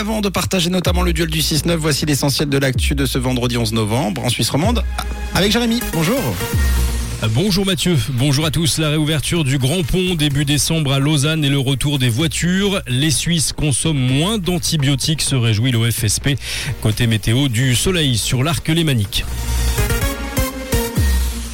avant de partager notamment le duel du 6-9, voici l'essentiel de l'actu de ce vendredi 11 novembre en Suisse romande avec Jérémy. Bonjour. Bonjour Mathieu, bonjour à tous. La réouverture du Grand Pont début décembre à Lausanne et le retour des voitures. Les Suisses consomment moins d'antibiotiques, se réjouit l'OFSP. Côté météo, du soleil sur l'arc lémanique.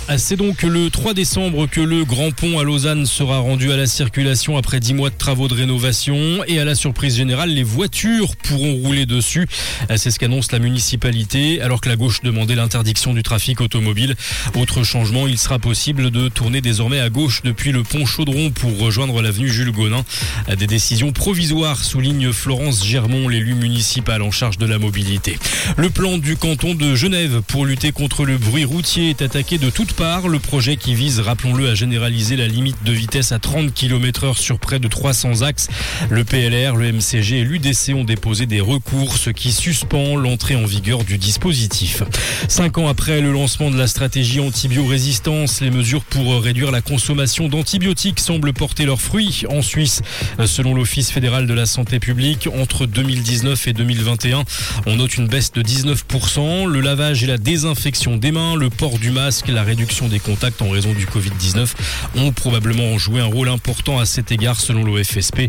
Ah, c'est donc le 3 décembre que le Grand Pont à Lausanne sera rendu à la circulation après 10 mois de travaux de rénovation et à la surprise générale, les voitures pourront rouler dessus. Ah, c'est ce qu'annonce la municipalité alors que la gauche demandait l'interdiction du trafic automobile. Autre changement, il sera possible de tourner désormais à gauche depuis le pont Chaudron pour rejoindre l'avenue Jules Gonin. Ah, des décisions provisoires souligne Florence Germont, l'élu municipal en charge de la mobilité. Le plan du canton de Genève pour lutter contre le bruit routier est attaqué de toutes part. Le projet qui vise, rappelons-le, à généraliser la limite de vitesse à 30 km heure sur près de 300 axes. Le PLR, le MCG et l'UDC ont déposé des recours, ce qui suspend l'entrée en vigueur du dispositif. Cinq ans après le lancement de la stratégie antibiorésistance, les mesures pour réduire la consommation d'antibiotiques semblent porter leurs fruits en Suisse. Selon l'Office fédéral de la santé publique, entre 2019 et 2021, on note une baisse de 19%. Le lavage et la désinfection des mains, le port du masque, la réduction des contacts en raison du Covid-19 ont probablement joué un rôle important à cet égard selon l'OFSP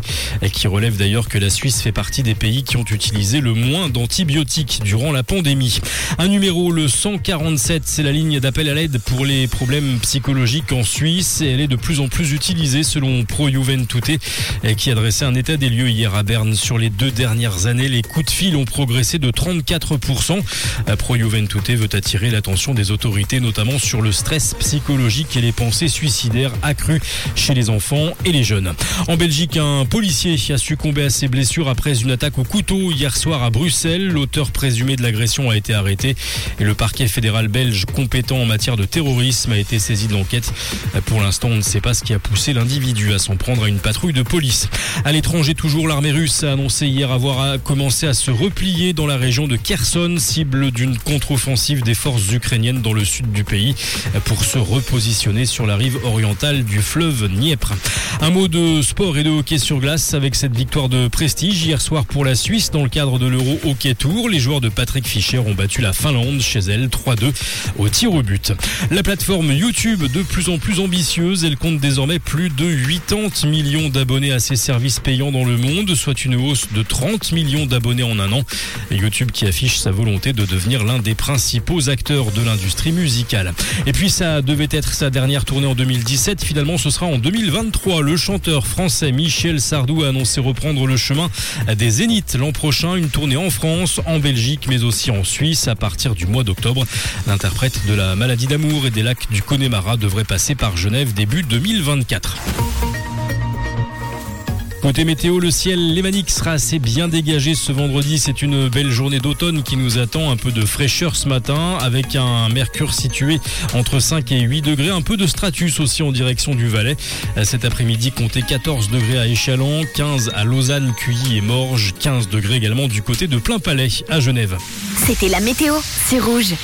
qui relève d'ailleurs que la Suisse fait partie des pays qui ont utilisé le moins d'antibiotiques durant la pandémie. Un numéro, le 147, c'est la ligne d'appel à l'aide pour les problèmes psychologiques en Suisse et elle est de plus en plus utilisée selon Pro Juventute qui adressait un état des lieux hier à Berne. Sur les deux dernières années, les coups de fil ont progressé de 34%. Pro Juventute veut attirer l'attention des autorités notamment sur le stress psychologique et les pensées suicidaires accrues chez les enfants et les jeunes. En Belgique, un policier a succombé à ses blessures après une attaque au couteau hier soir à Bruxelles. L'auteur présumé de l'agression a été arrêté et le parquet fédéral belge compétent en matière de terrorisme a été saisi de l'enquête. Pour l'instant, on ne sait pas ce qui a poussé l'individu à s'en prendre à une patrouille de police. À l'étranger, toujours l'armée russe a annoncé hier avoir commencé à se replier dans la région de Kherson, cible d'une contre-offensive des forces ukrainiennes dans le sud du pays pour se repositionner sur la rive orientale du fleuve Dniepr. Un mot de sport et de hockey sur glace avec cette victoire de prestige hier soir pour la Suisse dans le cadre de l'Euro Hockey Tour. Les joueurs de Patrick Fischer ont battu la Finlande chez elle 3-2 au tir au but. La plateforme YouTube de plus en plus ambitieuse, elle compte désormais plus de 80 millions d'abonnés à ses services payants dans le monde, soit une hausse de 30 millions d'abonnés en un an. YouTube qui affiche sa volonté de devenir l'un des principaux acteurs de l'industrie musicale. Et puis ça devait être sa dernière tournée en 2017. Finalement, ce sera en 2023. Le chanteur français Michel Sardou a annoncé reprendre le chemin des Zéniths l'an prochain. Une tournée en France, en Belgique, mais aussi en Suisse à partir du mois d'octobre. L'interprète de la maladie d'amour et des lacs du Connemara devrait passer par Genève début 2024. Côté météo, le ciel lémanique sera assez bien dégagé ce vendredi. C'est une belle journée d'automne qui nous attend. Un peu de fraîcheur ce matin avec un mercure situé entre 5 et 8 degrés. Un peu de stratus aussi en direction du Valais. Cet après-midi, comptez 14 degrés à Échalon, 15 à Lausanne, Cuilly et Morges, 15 degrés également du côté de Plain Palais à Genève. C'était la météo, c'est rouge.